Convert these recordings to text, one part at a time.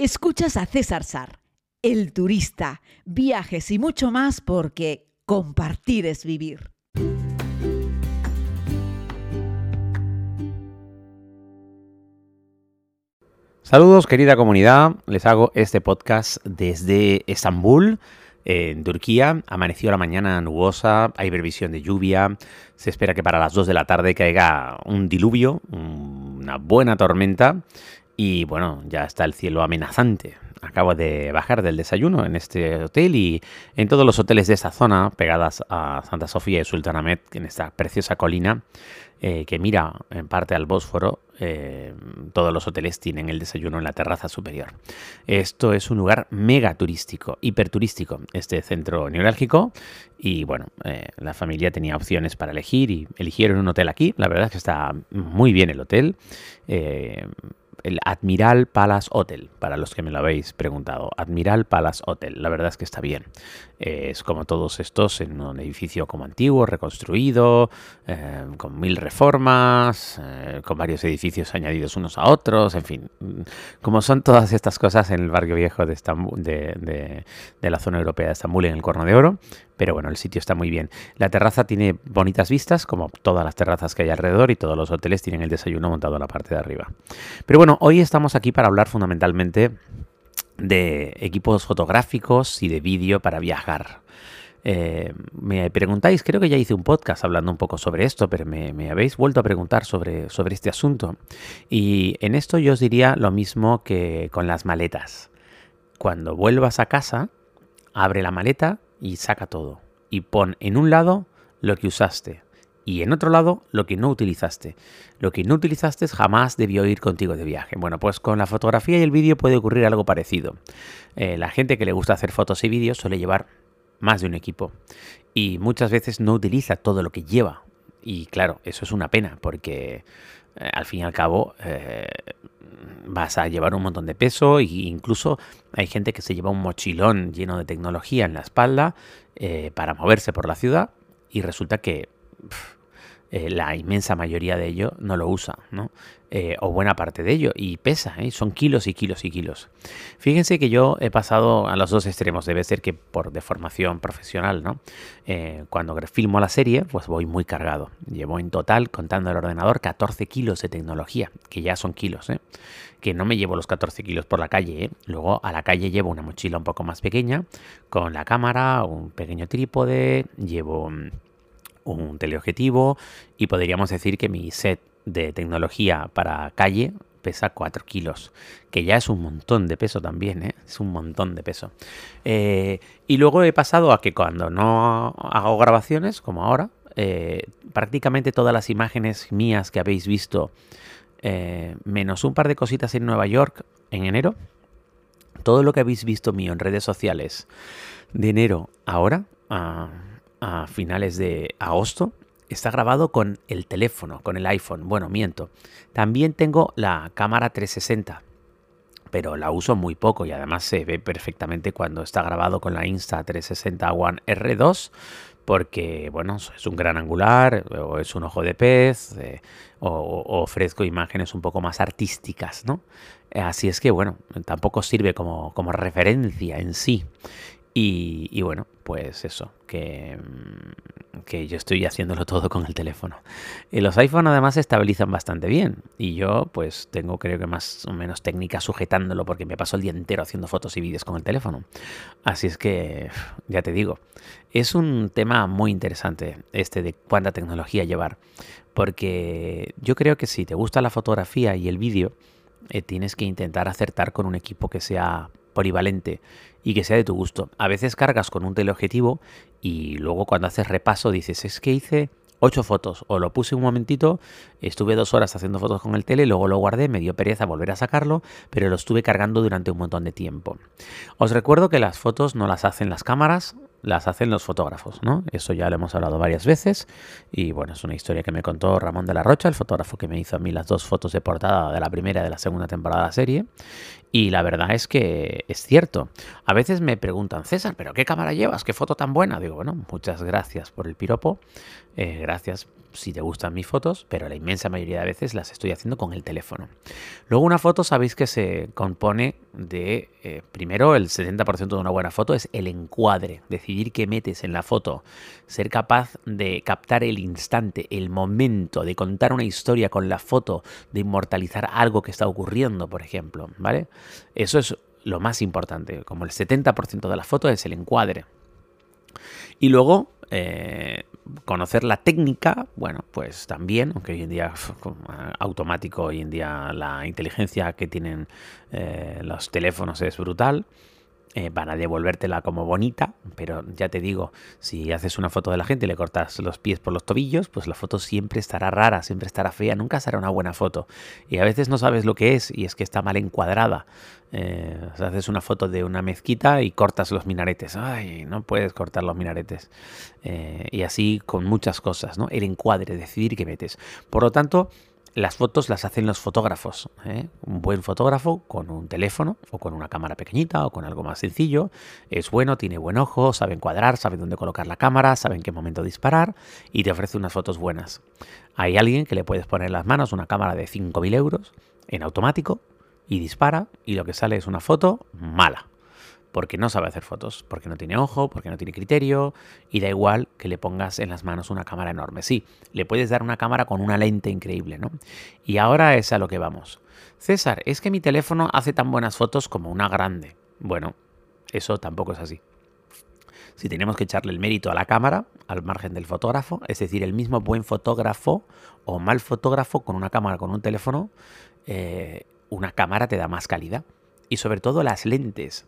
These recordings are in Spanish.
Escuchas a César Sar, el turista, viajes y mucho más porque compartir es vivir. Saludos querida comunidad, les hago este podcast desde Estambul, en Turquía. Amaneció la mañana nubosa, hay previsión de lluvia, se espera que para las 2 de la tarde caiga un diluvio, una buena tormenta y bueno, ya está el cielo amenazante. Acabo de bajar del desayuno en este hotel y en todos los hoteles de esta zona, pegadas a Santa Sofía y Sultanahmet, en esta preciosa colina, eh, que mira en parte al Bósforo, eh, todos los hoteles tienen el desayuno en la terraza superior. Esto es un lugar mega turístico, hiperturístico, este centro neurálgico. Y bueno, eh, la familia tenía opciones para elegir y eligieron un hotel aquí. La verdad es que está muy bien el hotel el Admiral Palace Hotel, para los que me lo habéis preguntado. Admiral Palace Hotel, la verdad es que está bien. es como todos estos en un edificio como antiguo, reconstruido, eh, con mil reformas, eh, con varios edificios añadidos unos a otros, en fin, como son todas estas cosas en el barrio viejo de, de, de la zona europea de Estambul, en el Corno de Oro. Pero bueno, el sitio está muy bien. La terraza tiene bonitas vistas, como todas las terrazas que hay alrededor, y todos los hoteles tienen el desayuno montado en la parte de arriba. Pero bueno, hoy estamos aquí para hablar fundamentalmente de equipos fotográficos y de vídeo para viajar. Eh, me preguntáis, creo que ya hice un podcast hablando un poco sobre esto, pero me, habéis vuelto a preguntar sobre, sobre este asunto. Y en esto yo os diría lo mismo que con las maletas. Cuando vuelvas a casa, abre la maleta y saca todo. Y pon en un lado lo que usaste y en otro lado lo que no utilizaste. Lo que no utilizaste jamás debió ir contigo de viaje. Bueno, pues con la fotografía y el vídeo puede ocurrir algo parecido. Eh, la gente que le gusta hacer fotos y vídeos suele llevar más de un equipo y muchas veces no utiliza todo lo que lleva. Y claro, eso es una pena porque eh, al fin y al cabo eh, vas a llevar un montón de peso e incluso hay gente que se lleva un mochilón lleno de tecnología en la espalda eh, para moverse por la ciudad y resulta que eh, la inmensa mayoría de ello no lo usa, ¿no? Eh, o buena parte de ello, y pesa, ¿eh? son kilos y kilos y kilos. Fíjense que yo he pasado a los dos extremos, debe ser que por deformación profesional, ¿no? cuando filmo la serie, pues voy muy cargado. Llevo en total, contando el ordenador, 14 kilos de tecnología, que ya son kilos, que no me llevo los 14 kilos por la calle. Luego a la calle llevo una mochila un poco más pequeña, con la cámara, un pequeño trípode, llevo mm, un teleobjetivo y podríamos decir que mi set de tecnología para calle pesa 4 kilos, que ya es un montón de peso también, ¿eh? es un montón de peso. Eh, y luego he pasado a que cuando no hago grabaciones, como ahora, eh, prácticamente todas las imágenes mías que habéis visto, menos un par de cositas en Nueva York en enero, todo lo que habéis visto mío en redes sociales de enero ahora, a a finales de agosto está grabado con el teléfono, con el iPhone. Bueno, miento. También tengo la cámara 360, pero la uso muy poco y además se ve perfectamente cuando está grabado con la Insta 360 One R2 porque, bueno, es un gran angular o es un ojo de pez eh, o, ofrezco imágenes un poco más artísticas, ¿no? Así es que, bueno, tampoco sirve como, como referencia en sí. Y, bueno, pues eso, que, mm, que, yo estoy haciéndolo todo con el teléfono. Y los iPhone además se estabilizan bastante bien. Y yo pues tengo creo que más o menos técnica sujetándolo porque me paso el día entero haciendo fotos y vídeos con el teléfono. Así es que, ya te digo, es un tema muy interesante este de cuánta tecnología llevar. Porque yo creo que si te gusta la fotografía y el vídeo, eh, tienes que intentar acertar con un equipo que sea polivalente y que sea de tu gusto. A veces cargas con un teleobjetivo y luego cuando haces repaso dices, es que hice ocho fotos o lo puse un momentito, estuve dos horas haciendo fotos con el tele, luego lo guardé, me dio pereza volver a sacarlo, pero lo estuve cargando durante un montón de tiempo. Os recuerdo que las fotos no las hacen las cámaras, las hacen los fotógrafos, ¿no? Eso ya lo hemos hablado varias veces y bueno, es una historia que me contó Ramón de la Rocha, el fotógrafo que me hizo a mí las dos fotos de portada de la primera y de la segunda temporada de la serie y la verdad es que es cierto. A veces me preguntan, César, ¿pero qué cámara llevas? ¿Qué foto tan buena? Digo, bueno, muchas gracias por el piropo, eh, gracias si te gustan mis fotos, pero la inmensa mayoría de veces las estoy haciendo con el teléfono. Luego una foto sabéis que se compone de, eh, primero el 70% de una buena foto es el encuadre, decidir qué metes en la foto, ser capaz de captar el instante, el momento, de contar una historia con la foto, de inmortalizar algo que está ocurriendo, por ejemplo, ¿vale? Eso es lo más importante, como el 70% de la foto es el encuadre. Y luego, eh, conocer la técnica, bueno, pues también, aunque hoy en día automático, hoy en día la inteligencia que tienen eh, los teléfonos es brutal. Eh, van a devolvértela como bonita, pero ya te digo, si haces una foto de la gente y le cortas los pies por los tobillos, pues la foto siempre estará rara, siempre estará fea, nunca será una buena foto. Y a veces no sabes lo que es y es que está mal encuadrada. Eh, haces una foto de una mezquita y cortas los minaretes. Ay, no puedes cortar los minaretes. Eh, y así con muchas cosas, ¿no? El encuadre, decidir qué metes. Por lo tanto, las fotos las hacen los fotógrafos. ¿eh? Un buen fotógrafo con un teléfono o con una cámara pequeñita o con algo más sencillo es bueno, tiene buen ojo, sabe encuadrar, sabe dónde colocar la cámara, sabe en qué momento disparar y te ofrece unas fotos buenas. Hay alguien que le puedes poner en las manos una cámara de 5.000 euros en automático y dispara y lo que sale es una foto mala porque no sabe hacer fotos, porque no tiene ojo, porque no tiene criterio, y da igual que le pongas en las manos una cámara enorme. Sí, le puedes dar una cámara con una lente increíble, ¿no? Y ahora es a lo que vamos. César, es que mi teléfono hace tan buenas fotos como una grande. Bueno, eso tampoco es así. Si tenemos que echarle el mérito a la cámara, al margen del fotógrafo, es decir, el mismo buen fotógrafo o mal fotógrafo con una cámara, con un teléfono, eh, una cámara te da más calidad. Y sobre todo las lentes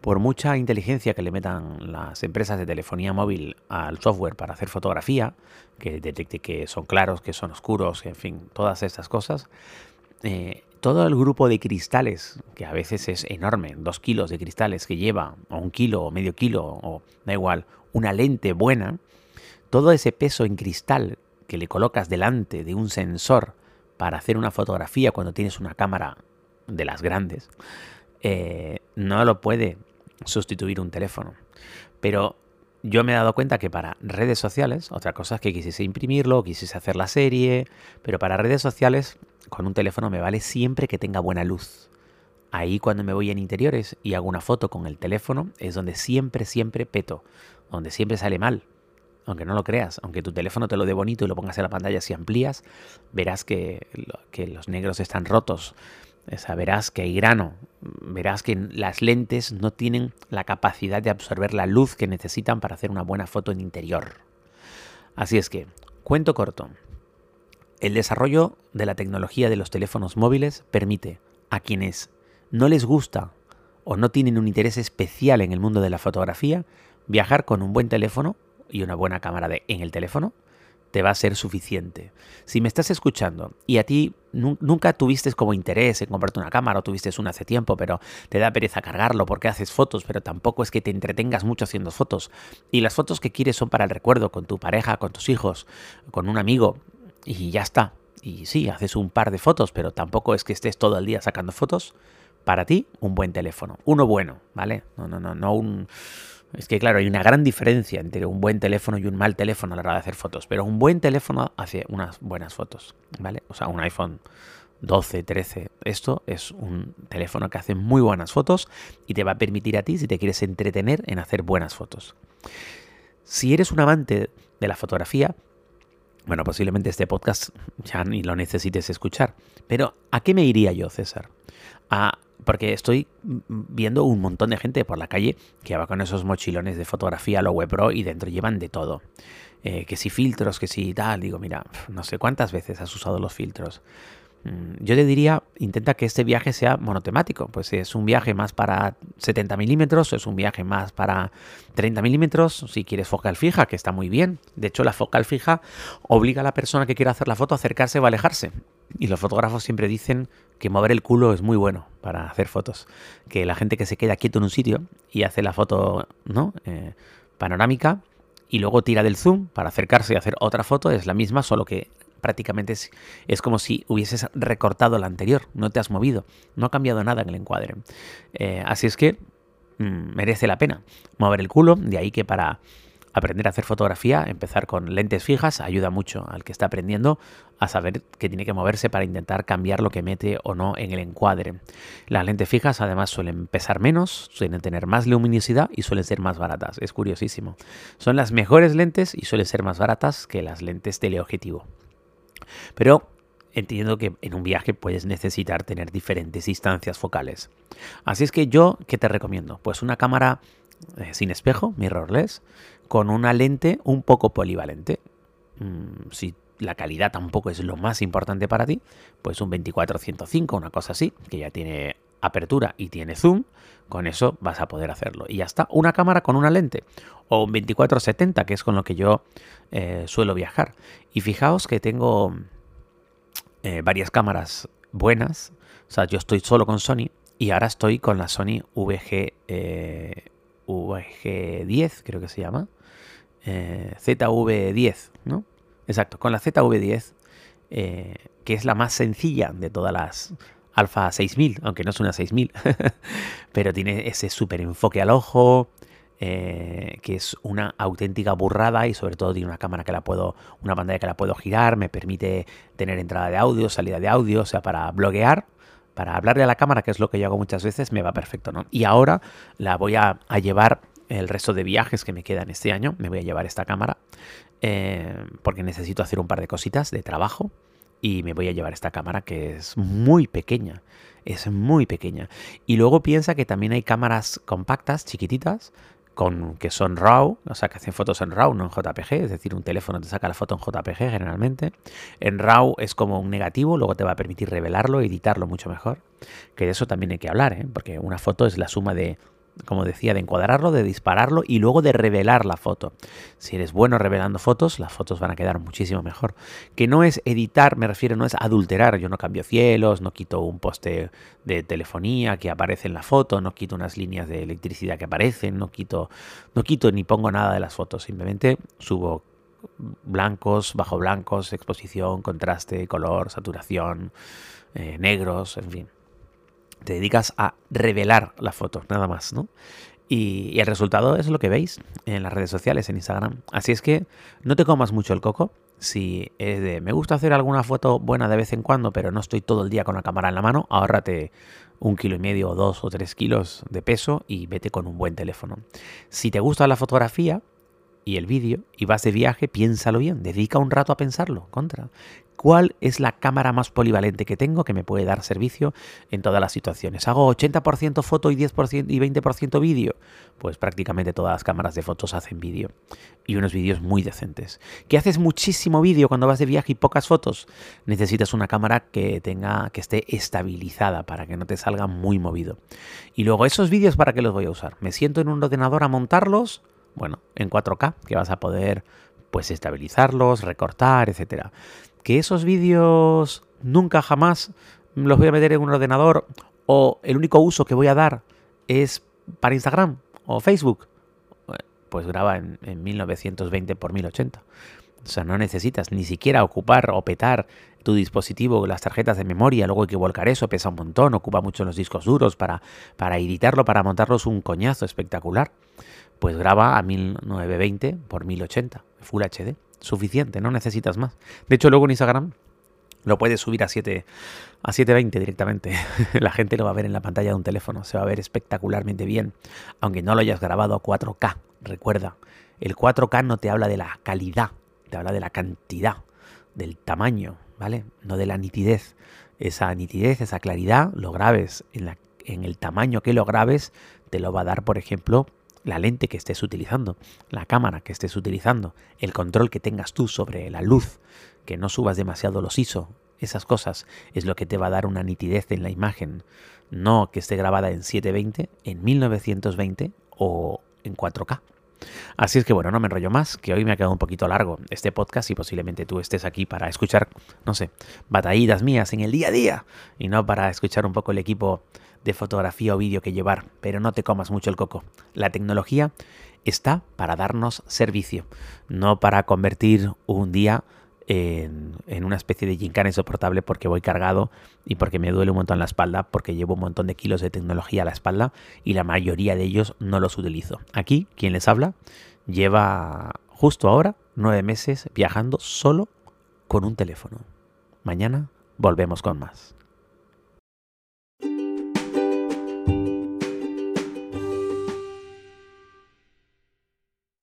por mucha inteligencia que le metan las empresas de telefonía móvil al software para hacer fotografía, que detecte que son claros, que son oscuros, en fin, todas estas cosas, eh, todo el grupo de cristales, que a veces es enorme, dos kilos de cristales que lleva, o un kilo, o medio kilo, o da igual, una lente buena, todo ese peso en cristal que le colocas delante de un sensor para hacer una fotografía cuando tienes una cámara de las grandes, eh, no lo puede sustituir un teléfono. Pero yo me he dado cuenta que para redes sociales, otra cosa es que quisiese imprimirlo, quisiese hacer la serie, pero para redes sociales con un teléfono me vale siempre que tenga buena luz. Ahí cuando me voy en interiores y hago una foto con el teléfono es donde siempre, siempre peto, donde siempre sale mal. Aunque no lo creas, aunque tu teléfono te lo dé bonito y lo pongas en la pantalla si amplías, verás que, que los negros están rotos, verás que hay grano, verás que las lentes no tienen la capacidad de absorber la luz que necesitan para hacer una buena foto en interior. Así es que, cuento corto, el desarrollo de la tecnología de los teléfonos móviles permite a quienes no les gusta o no tienen un interés especial en el mundo de la fotografía viajar con un buen teléfono y una buena cámara en el teléfono te va a ser suficiente. Si me estás escuchando y a ti nunca tuviste como interés en comprarte una cámara o tuviste una hace tiempo, pero te da pereza cargarlo porque haces fotos, pero tampoco es que te entretengas mucho haciendo fotos. Y las fotos que quieres son para el recuerdo, con tu pareja, con tus hijos, con un amigo, y ya está. Y sí, haces un par de fotos, pero tampoco es que estés todo el día sacando fotos. Para ti, un buen teléfono. Uno bueno, ¿vale? No, no, no, no un es que claro, hay una gran diferencia entre un buen teléfono y un mal teléfono a la hora de hacer fotos, pero un buen teléfono hace unas buenas fotos, ¿vale? O sea, un iPhone 12, 13, esto es un teléfono que hace muy buenas fotos y te va a permitir a ti, si te quieres entretener, en hacer buenas fotos. Si eres un amante de la fotografía, bueno, posiblemente este podcast ya ni lo necesites escuchar, pero ¿a qué me iría yo, César? A porque estoy viendo un montón de gente por la calle que va con esos mochilones de fotografía a lo web pro y dentro llevan de todo. Eh, que si filtros, que si tal. Digo, mira, no sé cuántas veces has usado los filtros. Mm, yo te diría, intenta que este viaje sea monotemático. Pues es un viaje más para 70 milímetros, es un viaje más para 30 milímetros. Si quieres focal fija, que está muy bien. De hecho, la focal fija obliga a la persona que quiera hacer la foto a acercarse o alejarse. Y los fotógrafos siempre dicen que mover el culo es muy bueno para hacer fotos. Que la gente que se queda quieto en un sitio y hace la foto ¿no? Eh, panorámica y luego tira del zoom para acercarse y hacer otra foto es la misma, solo que prácticamente es, es como si hubieses recortado la anterior, no te has movido, no ha cambiado nada en el encuadre. Eh, así es que mm, merece la pena mover el culo, de ahí que para aprender a hacer fotografía, empezar con lentes fijas, ayuda mucho al que está aprendiendo a saber que tiene que moverse para intentar cambiar lo que mete o no en el encuadre. Las lentes fijas además suelen pesar menos, suelen tener más luminosidad y suelen ser más baratas. Es curiosísimo. Son las mejores lentes y suelen ser más baratas que las lentes teleobjetivo. Pero entiendo que en un viaje puedes necesitar tener diferentes distancias focales. Así es que yo, ¿qué te recomiendo? Pues una cámara eh, sin espejo, mirrorless, con una lente un poco polivalente. Mm, si la calidad tampoco es lo más importante para ti, pues un 24-105, una cosa así, que ya tiene apertura y tiene zoom, con eso vas a poder hacerlo. Y ya está, una cámara con una lente, o un 24-70, que es con lo que yo eh, suelo viajar. Y fijaos que tengo eh, varias cámaras buenas, o sea, yo estoy solo con Sony, y ahora estoy con la Sony VG, VG10, creo que se llama, eh, ZV10, ¿no? Exacto, con la ZV10, eh, que es la más sencilla de todas las Alpha 6000, aunque no es una 6000, pero tiene ese súper enfoque al ojo, eh, que es una auténtica burrada y sobre todo tiene una cámara que la puedo, una pantalla que la puedo girar, me permite tener entrada de audio, salida de audio, o sea, para bloguear, para hablarle a la cámara, que es lo que yo hago muchas veces, me va perfecto, ¿no? Y ahora la voy a llevar el resto de viajes que me quedan este año, me voy a llevar esta cámara eh, porque necesito hacer un par de cositas de trabajo y me voy a llevar esta cámara que es muy pequeña, es muy pequeña. Y luego piensa que también hay cámaras compactas, chiquititas, con, que son RAW, o sea, que hacen fotos en RAW, no en JPG, es decir, un teléfono te saca la foto en JPG generalmente. En RAW es como un negativo, luego te va a permitir revelarlo, editarlo mucho mejor. Que de eso también hay que hablar, ¿eh? porque una foto es la suma de como decía, de encuadrarlo, de dispararlo y luego de revelar la foto. Si eres bueno revelando fotos, las fotos van a quedar muchísimo mejor. Que no es editar, me refiero, no es adulterar. Yo no cambio cielos, no quito un poste de telefonía que aparece en la foto, no quito unas líneas de electricidad que aparecen, no quito, no quito ni pongo nada de las fotos. Simplemente subo blancos, bajo blancos, exposición, contraste, color, saturación, eh, negros, en fin te dedicas a revelar la foto, nada más, ¿no? Y, el resultado es lo que veis en las redes sociales, en Instagram. Así es que no te comas mucho el coco. Si es de me gusta hacer alguna foto buena de vez en cuando, pero no estoy todo el día con la cámara en la mano, ahórrate un kilo y medio o dos o tres kilos de peso y vete con un buen teléfono. Si te gusta la fotografía, y el vídeo y vas de viaje, piénsalo bien, dedica un rato a pensarlo, contra. ¿Cuál es la cámara más polivalente que tengo que me puede dar servicio en todas las situaciones? ¿Hago 80% foto y 10% y 20% vídeo? Pues prácticamente todas las cámaras de fotos hacen vídeo y unos vídeos muy decentes. ¿Que haces muchísimo vídeo cuando vas de viaje y pocas fotos? Necesitas una cámara que tenga que esté estabilizada para que no te salga muy movido. Y luego esos vídeos para qué los voy a usar? ¿Me siento en un ordenador a montarlos? Bueno, en 4K, que vas a poder pues estabilizarlos, recortar, etcétera. Que esos vídeos nunca jamás los voy a meter en un ordenador o el único uso que voy a dar es para Instagram o Facebook, pues graba en, 1920 x 1080. O sea, no necesitas ni siquiera ocupar o petar tu dispositivo, las tarjetas de memoria, luego hay que volcar eso, pesa un montón, ocupa mucho los discos duros para, para editarlo, para montarlos un coñazo espectacular pues graba a 1920 por 1080, Full HD. Suficiente, no necesitas más. De hecho, luego en Instagram lo puedes subir a 7 a 720 directamente. La gente lo va a ver en la pantalla de un teléfono, se va a ver espectacularmente bien, aunque no lo hayas grabado a 4K. Recuerda, el 4K no te habla de la calidad, te habla de la cantidad, del tamaño, ¿vale? No de la nitidez. Esa nitidez, esa claridad, lo grabes en, en el tamaño que lo grabes, te lo va a dar, por ejemplo, la lente que estés utilizando, la cámara que estés utilizando, el control que tengas tú sobre la luz, que no subas demasiado los ISO, esas cosas es lo que te va a dar una nitidez en la imagen, no que esté grabada en 720, en 1920 o en 4K. Así es que bueno, no me enrollo más, que hoy me ha quedado un poquito largo este podcast y posiblemente tú estés aquí para escuchar, no sé, batallitas mías en el día a día y no para escuchar un poco el equipo de fotografía o vídeo que llevar, pero no te comas mucho el coco. La tecnología está para darnos servicio, no para convertir un día en, una especie de gincana insoportable porque voy cargado y porque me duele un montón la espalda, porque llevo un montón de kilos de tecnología a la espalda y la mayoría de ellos no los utilizo. Aquí, quien les habla, lleva justo ahora nueve meses viajando solo con un teléfono. Mañana volvemos con más.